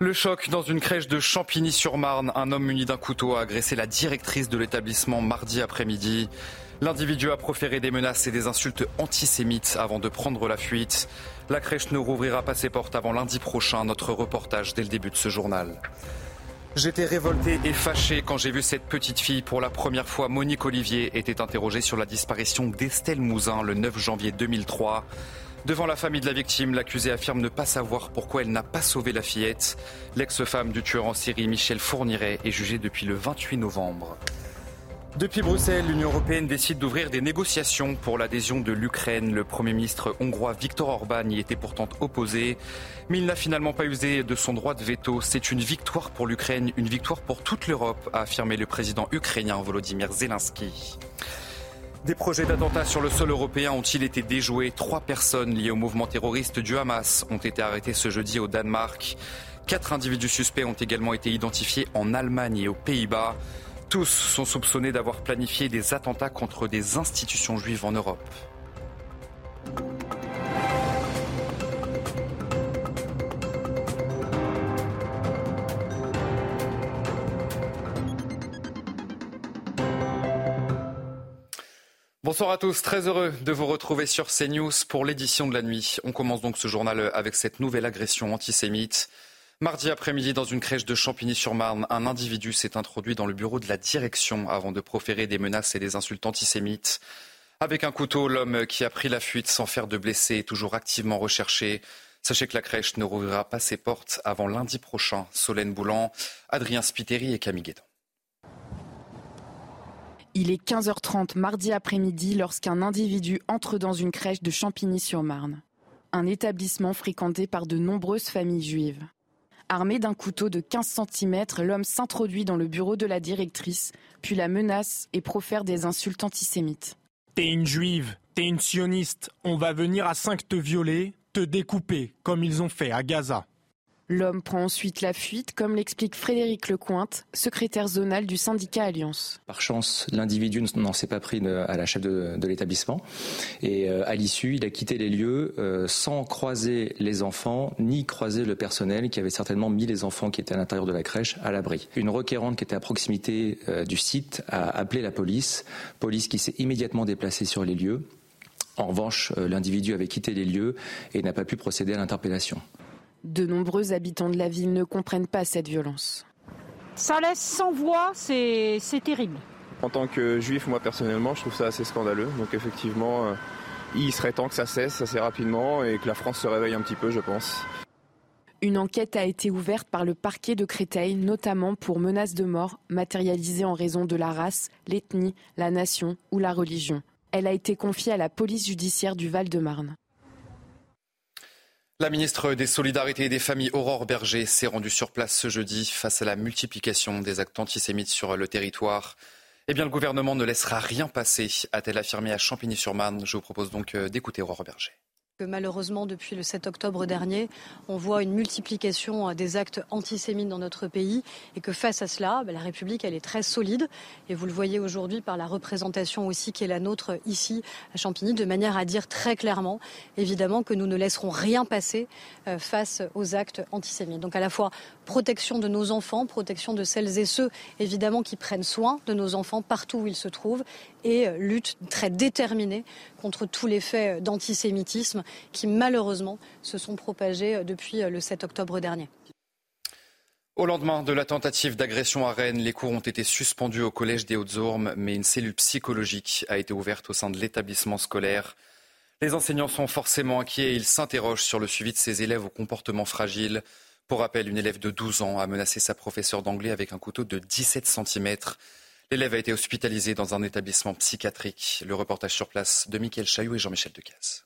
Le choc dans une crèche de Champigny-sur-Marne. Un homme muni d'un couteau a agressé la directrice de l'établissement mardi après-midi. L'individu a proféré des menaces et des insultes antisémites avant de prendre la fuite. La crèche ne rouvrira pas ses portes avant lundi prochain. Notre reportage dès le début de ce journal. J'étais révolté et fâché quand j'ai vu cette petite fille. Pour la première fois, Monique Olivier était interrogée sur la disparition d'Estelle Mouzin le 9 janvier 2003. Devant la famille de la victime, l'accusée affirme ne pas savoir pourquoi elle n'a pas sauvé la fillette. L'ex-femme du tueur en série Michel Fourniret est jugée depuis le 28 novembre. Depuis Bruxelles, l'Union européenne décide d'ouvrir des négociations pour l'adhésion de l'Ukraine. Le Premier ministre hongrois Viktor Orban y était pourtant opposé, mais il n'a finalement pas usé de son droit de veto. C'est une victoire pour l'Ukraine, une victoire pour toute l'Europe, a affirmé le président ukrainien Volodymyr Zelensky. Des projets d'attentats sur le sol européen ont-ils été déjoués? Trois personnes liées au mouvement terroriste du Hamas ont été arrêtées ce jeudi au Danemark. Quatre individus suspects ont également été identifiés en Allemagne et aux Pays-Bas. Tous sont soupçonnés d'avoir planifié des attentats contre des institutions juives en Europe. Bonsoir à tous, très heureux de vous retrouver sur CNews pour l'édition de la nuit. On commence donc ce journal avec cette nouvelle agression antisémite. Mardi après-midi, dans une crèche de Champigny-sur-Marne, un individu s'est introduit dans le bureau de la direction avant de proférer des menaces et des insultes antisémites. Avec un couteau, l'homme qui a pris la fuite sans faire de blessés est toujours activement recherché. Sachez que la crèche ne rouvrira pas ses portes avant lundi prochain. Solène Boulan, Adrien Spiteri et Camille Guédon. Il est 15h30 mardi après-midi lorsqu'un individu entre dans une crèche de Champigny-sur-Marne, un établissement fréquenté par de nombreuses familles juives. Armé d'un couteau de 15 cm, l'homme s'introduit dans le bureau de la directrice, puis la menace et profère des insultes antisémites. T'es une juive, t'es une sioniste, on va venir à 5 te violer, te découper, comme ils ont fait à Gaza. L'homme prend ensuite la fuite, comme l'explique Frédéric Lecointe, secrétaire zonal du syndicat Alliance. Par chance, l'individu n'en s'est pas pris à la chef de, l'établissement. Et euh, à l'issue, il a quitté les lieux euh, sans croiser les enfants, ni croiser le personnel qui avait certainement mis les enfants qui étaient à l'intérieur de la crèche à l'abri. Une requérante qui était à proximité euh, du site a appelé la police, police qui s'est immédiatement déplacée sur les lieux. En revanche, l'individu avait quitté les lieux et n'a pas pu procéder à l'interpellation. De nombreux habitants de la ville ne comprennent pas cette violence. Ça laisse sans voix, c'est terrible. En tant que juif, moi personnellement, je trouve ça assez scandaleux. Donc effectivement, euh, il serait temps que ça cesse assez rapidement et que la France se réveille un petit peu, je pense. Une enquête a été ouverte par le parquet de Créteil, notamment pour menaces de mort matérialisées en raison de la race, l'ethnie, la nation ou la religion. Elle a été confiée à la police judiciaire du Val-de-Marne. La ministre des Solidarités et des Familles, Aurore Berger, s'est rendue sur place ce jeudi face à la multiplication des actes antisémites sur le territoire. Eh bien, le gouvernement ne laissera rien passer, a-t-elle affirmé à Champigny-sur-Marne. Je vous propose donc euh, d'écouter Aurore Berger malheureusement, depuis le 7 octobre dernier, on voit une multiplication euh, des actes antisémites dans notre pays et que face à cela, bah, la République, est très solide. Et vous le voyez aujourd'hui par la représentation aussi qui est la nôtre ici à Champigny, de manière à dire très clairement, évidemment, que nous ne laisserons rien passer euh, face aux actes antisémites. Donc à la fois protection de nos enfants, protection de celles et ceux, évidemment, qui prennent soin de nos enfants partout où ils se trouvent et euh, lutte très déterminée contre tous les faits d'antisémitisme qui malheureusement se sont propagés euh, depuis euh, le 7 octobre dernier. Au lendemain de la tentative d'agression à Rennes, les cours ont été suspendus au collège des Hautes-Ormes, mais une cellule psychologique a été ouverte au sein de l'établissement scolaire. Les enseignants sont forcément inquiets et ils s'interrogent sur le suivi de ces élèves au comportement fragile. Pour rappel, une élève de 12 ans a menacé sa professeure d'anglais avec un couteau de 17 cm. L'élève a été hospitalisé dans un établissement psychiatrique. Le reportage sur place de Mickaël Chailloux et Jean-Michel Decaze.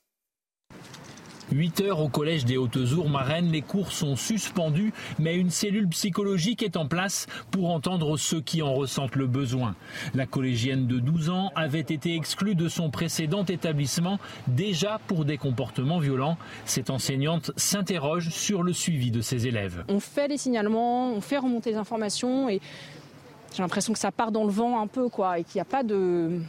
8 heures au collège des Hautes-Ours les cours sont suspendus, mais une cellule psychologique est en place pour entendre ceux qui en ressentent le besoin. La collégienne de 12 ans avait été exclue de son précédent établissement déjà pour des comportements violents. Cette enseignante s'interroge sur le suivi de ses élèves. On fait les signalements, on fait remonter les informations et j'ai l'impression que ça part dans le vent un peu, quoi, et qu'il n'y a pas de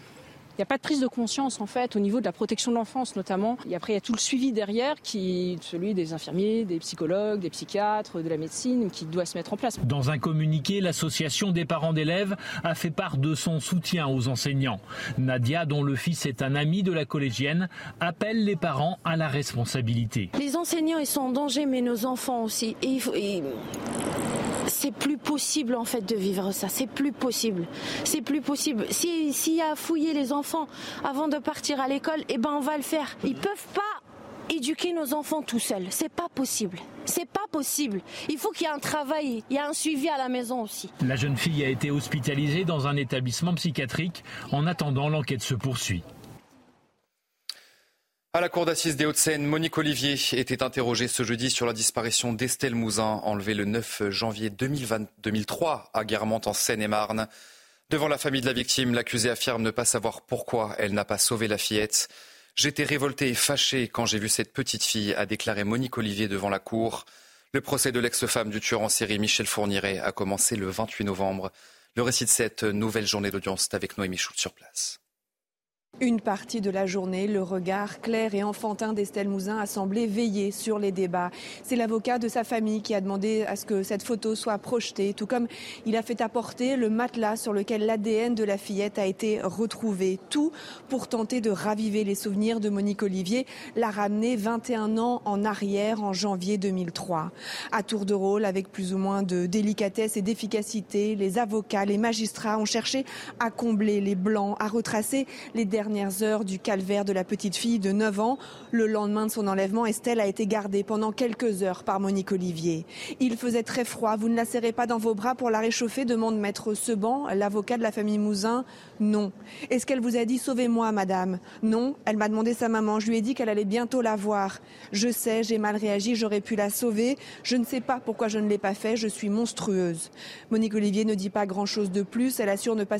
il n'y a pas de prise de conscience en fait au niveau de la protection de l'enfance notamment. Et après il y a tout le suivi derrière qui celui des infirmiers, des psychologues, des psychiatres, de la médecine qui doit se mettre en place. Dans un communiqué, l'association des parents d'élèves a fait part de son soutien aux enseignants. Nadia, dont le fils est un ami de la collégienne, appelle les parents à la responsabilité. Les enseignants ils sont en danger mais nos enfants aussi. Et, et c'est plus possible en fait de vivre ça. C'est plus possible. C'est plus possible. S'il y a fouiller les enfants avant de partir à l'école, eh ben on va le faire. Ils peuvent pas éduquer nos enfants tout seuls. C'est pas possible. C'est pas possible. Il faut qu'il y ait un travail, il y a un suivi à la maison aussi. La jeune fille a été hospitalisée dans un établissement psychiatrique. En attendant, l'enquête se poursuit. À la cour d'assises des Hauts-de-Seine, Monique Olivier était interrogée ce jeudi sur la disparition d'Estelle Mouzin, enlevée le 9 janvier 2003 à Guermantes en Seine-et-Marne. Devant la famille de la victime, l'accusée affirme ne pas savoir pourquoi elle n'a pas sauvé la fillette. J'étais révoltée et fâchée quand j'ai vu cette petite fille, a déclaré Monique Olivier devant la cour. Le procès de l'ex-femme du tueur en série Michel Fourniret a commencé le 28 novembre. Le récit de cette nouvelle journée d'audience est avec Noémie Schultz sur place. Une partie de la journée, le regard clair et enfantin d'Estelle Mouzin a semblé veiller sur les débats. C'est l'avocat de sa famille qui a demandé à ce que cette photo soit projetée, tout comme il a fait apporter le matelas sur lequel l'ADN de la fillette a été retrouvé. Tout pour tenter de raviver les souvenirs de Monique Olivier, la ramener 21 ans en arrière en janvier 2003. À tour de rôle, avec plus ou moins de délicatesse et d'efficacité, les avocats, les magistrats ont cherché à combler les blancs, à retracer les derniers dernières heures du calvaire de la petite fille de 9 ans. Le lendemain de son enlèvement, Estelle a été gardée pendant quelques heures par Monique Olivier. Il faisait très froid. Vous ne la serrez pas dans vos bras pour la réchauffer demande maître Seban, l'avocat de la famille Mouzin. Non. Est-ce qu'elle vous a dit sauvez-moi, madame? Non. Elle m'a demandé sa maman. Je lui ai dit qu'elle allait bientôt la voir. Je sais, j'ai mal réagi, j'aurais pu la sauver. Je ne sais pas pourquoi je ne l'ai pas fait. Je suis monstrueuse. Monique Olivier ne dit pas grand-chose de plus. Elle assure ne pas,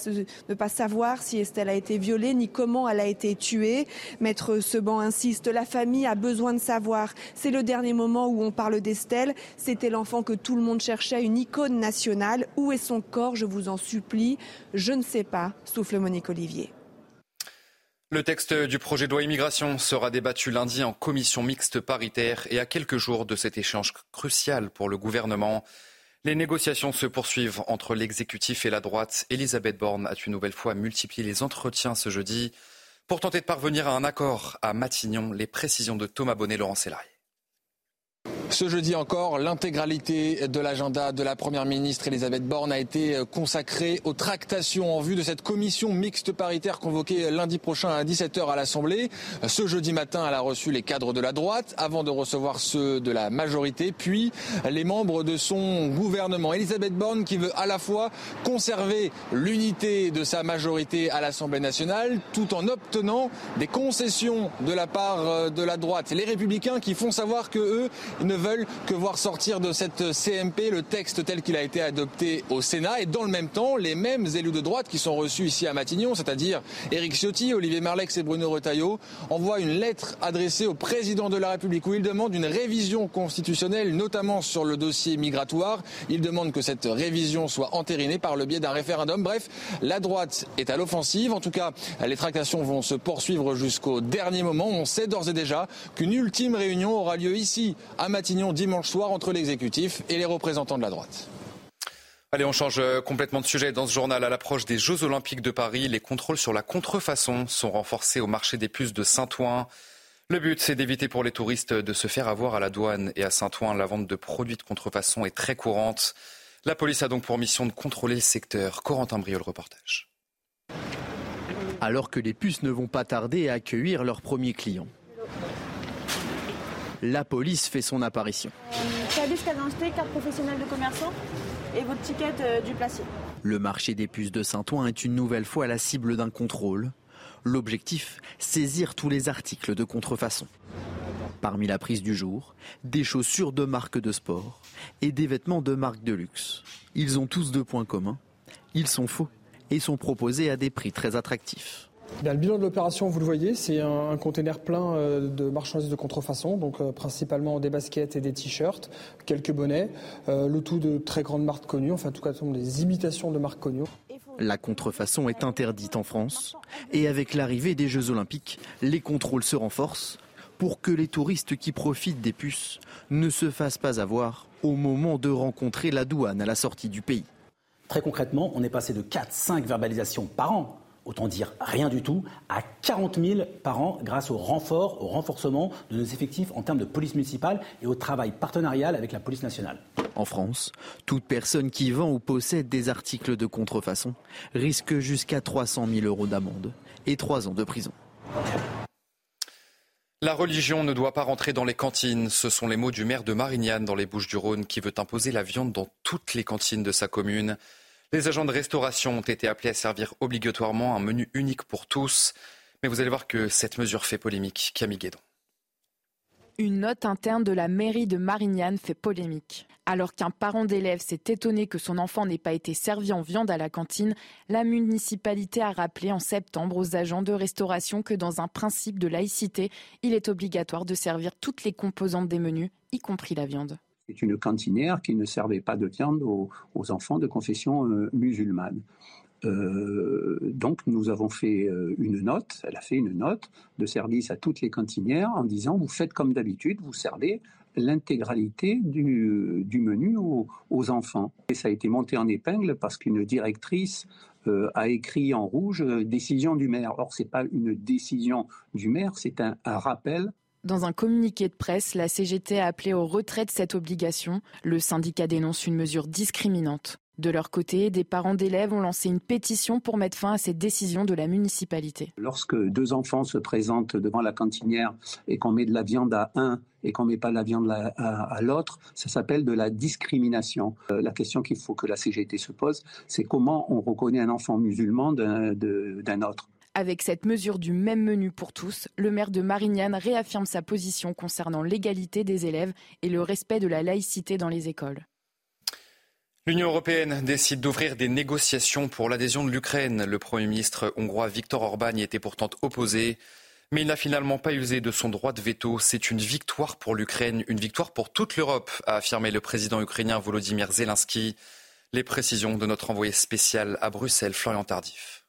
ne pas savoir si Estelle a été violée ni comment elle a été tuée. Maître Seban insiste, la famille a besoin de savoir. C'est le dernier moment où on parle d'Estelle. C'était l'enfant que tout le monde cherchait, une icône nationale. Où est son corps? Je vous en supplie. Je ne sais pas, souffle Monique Olivier. Le texte du projet de loi immigration sera débattu lundi en commission mixte paritaire et à quelques jours de cet échange crucial pour le gouvernement. Les négociations se poursuivent entre l'exécutif et la droite. Elisabeth Borne a une nouvelle fois multiplié les entretiens ce jeudi pour tenter de parvenir à un accord à Matignon. Les précisions de Thomas Bonnet, Laurent Sélarié. Ce jeudi encore, l'intégralité de l'agenda de la Première ministre Elisabeth Borne a été consacrée aux tractations en vue de cette commission mixte paritaire convoquée lundi prochain à 17h à l'Assemblée. Ce jeudi matin, elle a reçu les cadres de la droite avant de recevoir ceux de la majorité, puis les membres de son gouvernement. Elisabeth Borne qui veut à la fois conserver l'unité de sa majorité à l'Assemblée nationale tout en obtenant des concessions de la part de la droite. Les républicains qui font savoir que eux ne veulent que voir sortir de cette CMP le texte tel qu'il a été adopté au Sénat et dans le même temps, les mêmes élus de droite qui sont reçus ici à Matignon, c'est-à-dire Éric Ciotti, Olivier Marlex et Bruno Retailleau, envoient une lettre adressée au président de la République où ils demandent une révision constitutionnelle, notamment sur le dossier migratoire. Ils demandent que cette révision soit entérinée par le biais d'un référendum. Bref, la droite est à l'offensive. En tout cas, les tractations vont se poursuivre jusqu'au dernier moment. On sait d'ores et déjà qu'une ultime réunion aura lieu ici à Matignon dimanche soir entre l'exécutif et les représentants de la droite. Allez, on change euh, complètement de sujet. Dans ce journal, à l'approche des Jeux Olympiques de Paris, les contrôles sur la contrefaçon sont renforcés au marché des puces de Saint-Ouen. Le but, c'est d'éviter pour les touristes de se faire avoir à la douane et à Saint-Ouen. La vente de produits de contrefaçon est très courante. La police a donc pour mission de contrôler le secteur. Corentin Brio, le reportage. Alors que les puces ne vont pas tarder à accueillir leurs premiers clients la police fait son apparition. Cabis, carte professionnelle de commerçant et votre ticket euh, du placier. Le marché des puces de Saint-Ouen est une nouvelle fois la cible d'un contrôle. L'objectif, saisir tous les articles de contrefaçon. Parmi la prise du jour, des chaussures de marque de sport et des vêtements de marque de luxe. Ils ont tous deux points communs. Ils sont faux et sont proposés à des prix très attractifs. Le bilan de l'opération, vous le voyez, c'est un, conteneur plein euh, de marchandises de contrefaçon, donc euh, principalement des baskets et des t-shirts, quelques bonnets, euh, le tout de très grandes marques connues, enfin en tout cas des imitations de marques connues. La contrefaçon est interdite en France et avec l'arrivée des Jeux olympiques, les contrôles se renforcent pour que les touristes qui profitent des puces ne se fassent pas avoir au moment de rencontrer la douane à la sortie du pays. Très concrètement, on est passé de 4-5 verbalisations par an autant dire rien du tout, à 40 000 par an grâce au renfort, au renforcement de nos effectifs en termes de police municipale et au travail partenarial avec la police nationale. En France, toute personne qui vend ou possède des articles de contrefaçon risque jusqu'à 300 000 euros d'amende et 3 ans de prison. La religion ne doit pas rentrer dans les cantines. Ce sont les mots du maire de Marignane dans les Bouches-du-Rhône qui veut imposer la viande dans toutes les cantines de sa commune. Les agents de restauration ont été appelés à servir obligatoirement un menu unique pour tous. Mais vous allez voir que cette mesure fait polémique. Camille Guédon. Une note interne de la mairie de Marignane fait polémique. Alors qu'un parent d'élève s'est étonné que son enfant n'ait pas été servi en viande à la cantine, la municipalité a rappelé en septembre aux agents de restauration que dans un principe de laïcité, il est obligatoire de servir toutes les composantes des menus, y compris la viande. C'est une cantinière qui ne servait pas de viande aux, enfants de confession euh, musulmane. Euh, donc nous avons fait euh, une note, elle a fait une note de service à toutes les cantinières en disant vous faites comme d'habitude, vous servez l'intégralité du, menu aux, enfants. Et ça a été monté en épingle parce qu'une directrice a écrit en rouge décision du maire. Or, ce n'est pas une décision du maire, c'est un rappel dans un communiqué de presse, la CGT a appelé au retrait de cette obligation. Le syndicat dénonce une mesure discriminante. De leur côté, des parents d'élèves ont lancé une pétition pour mettre fin à cette décision de la municipalité. Lorsque deux enfants se présentent devant la cantinière et qu'on met de la viande à un et qu'on ne met pas de la viande à, l'autre, ça s'appelle de la discrimination. Euh, la question qu'il faut que la CGT se pose, c'est comment on reconnaît un enfant musulman d'un autre. Avec cette mesure du même menu pour tous, le maire de Marignane réaffirme sa position concernant l'égalité des élèves et le respect de la laïcité dans les écoles. L'Union européenne décide d'ouvrir des négociations pour l'adhésion de l'Ukraine. Le Premier ministre hongrois Viktor Orban y était pourtant opposé, mais il n'a finalement pas usé de son droit de veto. C'est une victoire pour l'Ukraine, une victoire pour toute l'Europe, a affirmé le président ukrainien Volodymyr Zelensky. Les précisions de notre envoyé spécial à Bruxelles, Florian Tardif.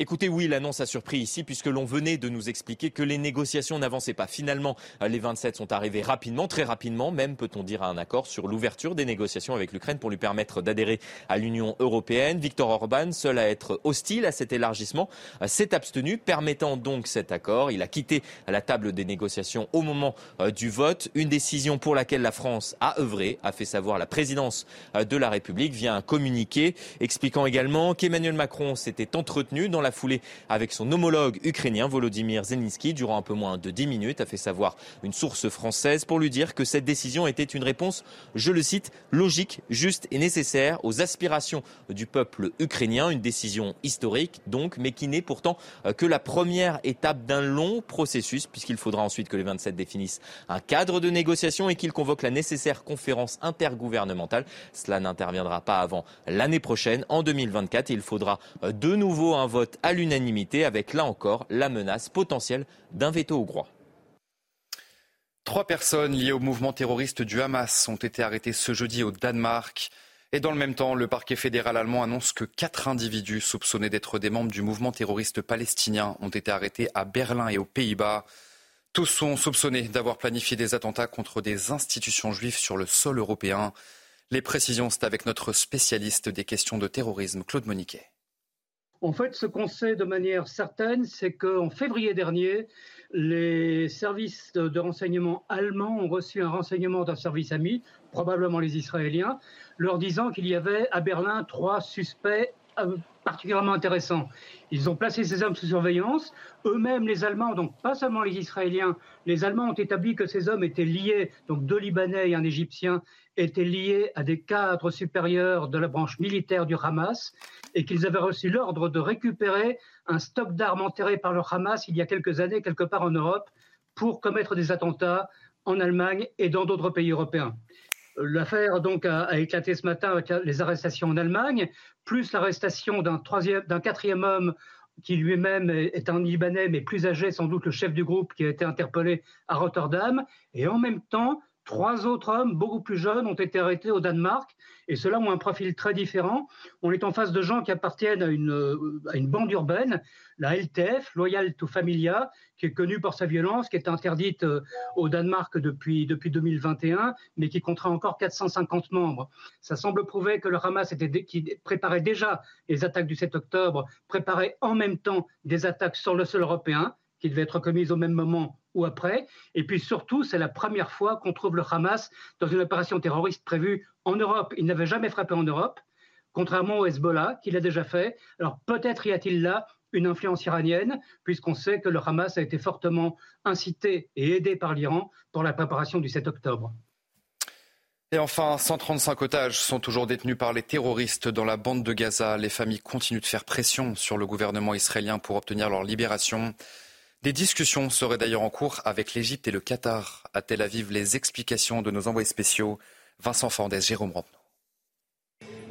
Écoutez, oui, l'annonce a surpris ici puisque l'on venait de nous expliquer que les négociations n'avançaient pas. Finalement, les 27 sont arrivés rapidement, très rapidement, même peut-on dire à un accord sur l'ouverture des négociations avec l'Ukraine pour lui permettre d'adhérer à l'Union européenne. Viktor Orban, seul à être hostile à cet élargissement, s'est abstenu, permettant donc cet accord. Il a quitté la table des négociations au moment euh, du vote, une décision pour laquelle la France a œuvré, a fait savoir la présidence euh, de la République via un communiqué, expliquant également qu'Emmanuel Macron s'était entretenu dans la la foulée avec son homologue ukrainien Volodymyr Zelensky durant un peu moins de 10 minutes, a fait savoir une source française pour lui dire que cette décision était une réponse, je le cite, logique, juste et nécessaire aux aspirations du peuple ukrainien. Une décision historique donc, mais qui n'est pourtant euh, que la première étape d'un long processus puisqu'il faudra ensuite que les 27 définissent un cadre de négociation et qu'ils convoquent la nécessaire conférence intergouvernementale. Cela n'interviendra pas avant l'année prochaine, en 2024. il faudra euh, de nouveau un vote à l'unanimité avec là encore la menace potentielle d'un veto hongrois. Trois personnes liées au mouvement terroriste du Hamas ont été arrêtées ce jeudi au Danemark. Et dans le même temps, le parquet fédéral allemand annonce que quatre individus soupçonnés d'être des membres du mouvement terroriste palestinien ont été arrêtés à Berlin et aux Pays-Bas. Tous sont soupçonnés d'avoir planifié des attentats contre des institutions juives sur le sol européen. Les précisions, c'est avec notre spécialiste des questions de terrorisme, Claude Moniquet. En fait, ce qu'on sait de manière certaine, c'est qu'en février dernier, les services de, renseignement allemands ont reçu un renseignement d'un service ami, probablement les Israéliens, leur disant qu'il y avait à Berlin trois suspects euh, particulièrement intéressants. Ils ont placé ces hommes sous surveillance. Eux-mêmes, les Allemands, donc pas seulement les Israéliens, les Allemands ont établi que ces hommes étaient liés, donc deux Libanais et un Égyptien, étaient liés à des cadres supérieurs de la branche militaire du Hamas et qu'ils avaient reçu l'ordre de récupérer un stock d'armes enterré par le Hamas il y a quelques années quelque part en Europe pour commettre des attentats en Allemagne et dans d'autres pays européens. L'affaire donc a, éclaté ce matin avec les arrestations en Allemagne, plus l'arrestation d'un d'un quatrième homme qui lui-même est un Libanais, mais plus âgé, sans doute le chef du groupe, qui a été interpellé à Rotterdam. Et en même temps, Trois autres hommes, beaucoup plus jeunes, ont été arrêtés au Danemark, et ceux-là ont un profil très différent. On est en face de gens qui appartiennent à une, une bande urbaine, la LTF, Loyal to Familia, qui est connue pour sa violence, qui est interdite euh, au Danemark depuis, depuis 2021, mais qui comptera encore 450 membres. Ça semble prouver que le Hamas, était, qui préparait déjà les attaques du 7 octobre, préparait en même temps des attaques sur le sol européen, qui devaient être commises au même moment après. Et puis surtout, c'est la première fois qu'on trouve le Hamas dans une opération terroriste prévue en Europe. Il n'avait jamais frappé en Europe, contrairement au Hezbollah, qui l'a déjà fait. Alors peut-être y a-t-il là une influence iranienne, puisqu'on sait que le Hamas a été fortement incité et aidé par l'Iran pour la préparation du 7 octobre. Et enfin, 135 otages sont toujours détenus par les terroristes dans la bande de Gaza. Les familles continuent de faire pression sur le gouvernement israélien pour obtenir leur libération. Des discussions seraient d'ailleurs en cours avec l'Égypte et le Qatar. À Tel Aviv, les explications de nos envoyés spéciaux, Vincent Fandès, Jérôme Rampenot.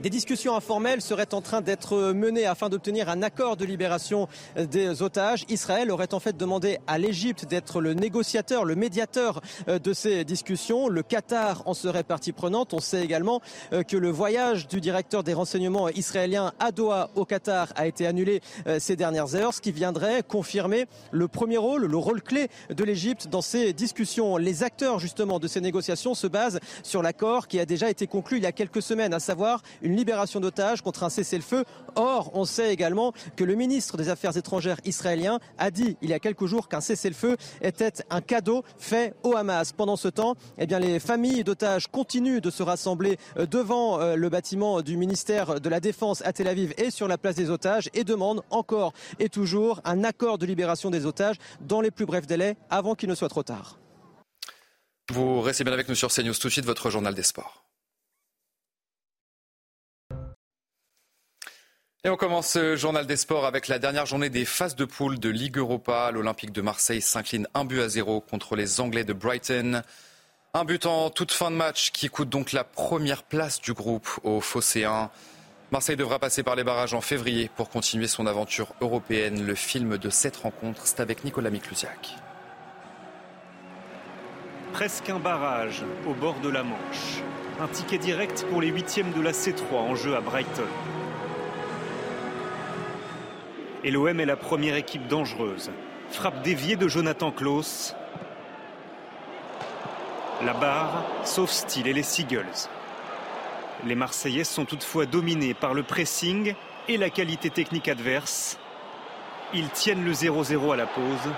Des discussions informelles seraient en train d'être menées afin d'obtenir un accord de libération des otages. Israël aurait en fait demandé à l'Égypte d'être le négociateur, le médiateur euh, de ces discussions. Le Qatar en serait partie prenante. On sait également euh, que le voyage du directeur des renseignements israéliens à Doha au Qatar a été annulé euh, ces dernières heures, ce qui viendrait confirmer le premier rôle, le rôle clé de l'Égypte dans ces discussions. Les acteurs justement de ces négociations se basent sur l'accord qui a déjà été conclu il y a quelques semaines, à savoir libération d'otages contre un cessez-le-feu. Or, on sait également que le ministre des Affaires étrangères israélien a dit il y a quelques jours qu'un cessez-le-feu était un cadeau fait au Hamas. Pendant ce temps, eh bien, les familles d'otages continuent de se rassembler euh, devant euh, le bâtiment du ministère de la Défense à Tel Aviv et sur la place des otages et demandent encore et toujours un accord de libération des otages dans les plus brefs délais avant qu'il ne soit trop tard. Vous restez bien avec nous sur CNews tout de suite, votre journal des sports. Et on commence ce journal des sports avec la dernière journée des phases de poule de Ligue Europa. L'Olympique de Marseille s'incline un but à zéro contre les Anglais de Brighton. Un but en toute fin de match qui coûte donc la première place du groupe aux Phocéens. Marseille devra passer par les barrages en février pour continuer son aventure européenne. Le film de cette rencontre, c'est avec Nicolas Miklusiak. Presque un barrage au bord de la Manche. Un ticket direct pour les huitièmes de la C3 en jeu à Brighton. Et l'OM est la première équipe dangereuse. Frappe déviée de Jonathan Klaus. La barre, sauf style et les Seagulls. Les Marseillais sont toutefois dominés par le pressing et la qualité technique adverse. Ils tiennent le 0-0 à la pause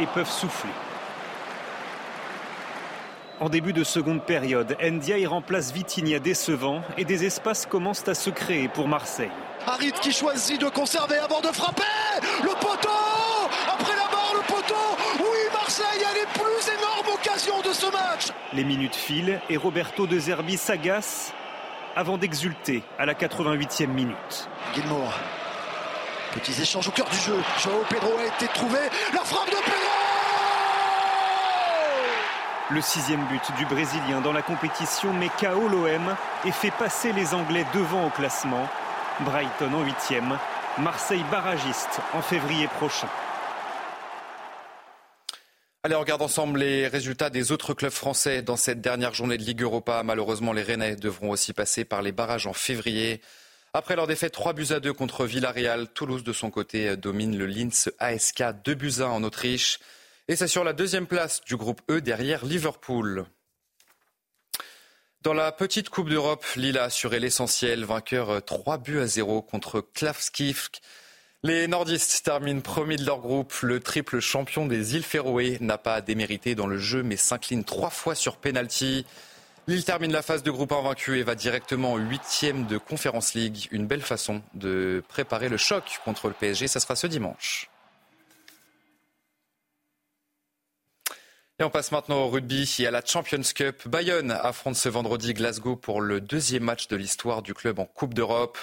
et peuvent souffler. En début de seconde période, Ndiaye remplace Vitinha décevant et des espaces commencent à se créer pour Marseille. Harit qui choisit de conserver avant de frapper Le poteau Après la barre, le poteau Oui, Marseille a les plus énormes occasions de ce match Les minutes filent et Roberto De Zerbi s'agace avant d'exulter à la 88e minute. Gilmour. Petits échanges au cœur du jeu. Joao Pedro a été trouvé. La frappe de Pedro le sixième but du Brésilien dans la compétition met KO l'OM et fait passer les Anglais devant au classement Brighton en huitième, Marseille barragiste en février prochain. Allez, on regarde ensemble les résultats des autres clubs français dans cette dernière journée de Ligue Europa. Malheureusement, les Rennais devront aussi passer par les barrages en février. Après leur défaite 3 buts à 2 contre Villarreal, Toulouse de son côté domine le Linz ASK 2 buts à 1 en Autriche et c'est sur la deuxième place du groupe E derrière Liverpool. Dans la petite Coupe d'Europe, Lille a assuré l'essentiel, vainqueur 3 buts à 0 contre Klavskivk. Les nordistes terminent premier de leur groupe. Le triple champion des îles Féroé n'a pas démérité dans le jeu mais s'incline trois fois sur penalty. Lille termine la phase de groupe invaincu et va directement au huitième de Conference League. Une belle façon de préparer le choc contre le PSG. Ça sera ce dimanche. Et on passe maintenant au rugby et à la Champions Cup. Bayonne affronte ce vendredi Glasgow pour le deuxième match de l'histoire du club en Coupe d'Europe.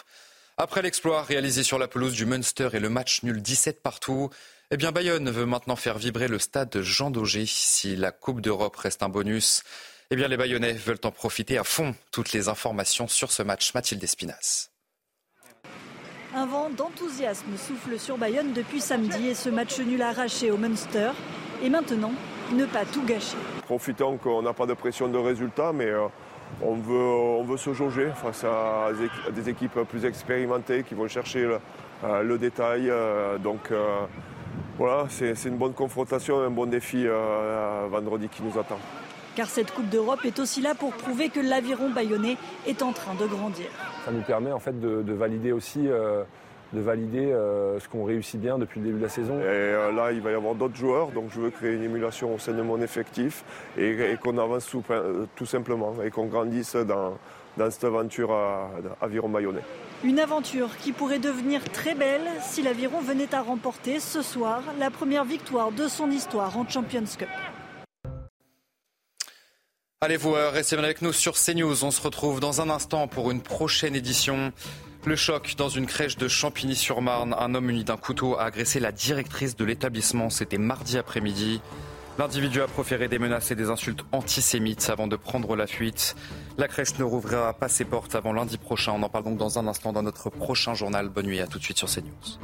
Après l'exploit réalisé sur la pelouse du Munster et le match nul 17 partout, Eh bien, Bayonne veut maintenant faire vibrer le stade Jean Daugé. Si la Coupe d'Europe reste un bonus, eh bien, les Bayonnais veulent en profiter à fond. Toutes les informations sur ce match, Mathilde Espinas. Un vent d'enthousiasme souffle sur Bayonne depuis samedi et ce match nul arraché au Munster. Et maintenant, ne pas tout gâcher. Profitons qu'on n'a pas de pression de résultat, mais euh, on, veut, on veut se jauger face à des équipes plus expérimentées qui vont chercher le, euh, détail. Euh, donc voilà, c'est une bonne confrontation, un bon défi vendredi qui nous attend. Car cette Coupe d'Europe est aussi là pour prouver que l'aviron bayonnais est en train de grandir. Ça nous permet en fait de, valider aussi de valider euh, ce qu'on réussit bien depuis le début de la saison. Et euh, là, il va y avoir d'autres joueurs, donc je veux créer une émulation au sein de mon effectif et, qu'on avance euh, tout, simplement et qu'on grandisse dans, cette aventure à, Aviron Bayonnais. Une aventure qui pourrait devenir très belle si l'Aviron venait à remporter ce soir la première victoire de son histoire en Champions Cup. Allez vous restez bien avec nous sur CNews. On se retrouve dans un instant pour une prochaine édition. Le choc dans une crèche de Champigny-sur-Marne. Un homme muni d'un couteau a agressé la directrice de l'établissement. C'était mardi après-midi. L'individu a proféré des menaces et des insultes antisémites avant de prendre la fuite. La crèche ne rouvrira pas ses portes avant lundi prochain. On en parle donc dans un instant dans notre prochain journal. Bonne nuit à tout de suite sur CNews.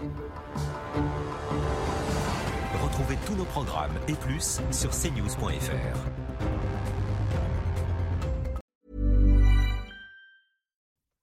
Retrouvez tous nos programmes et plus sur cnews.fr.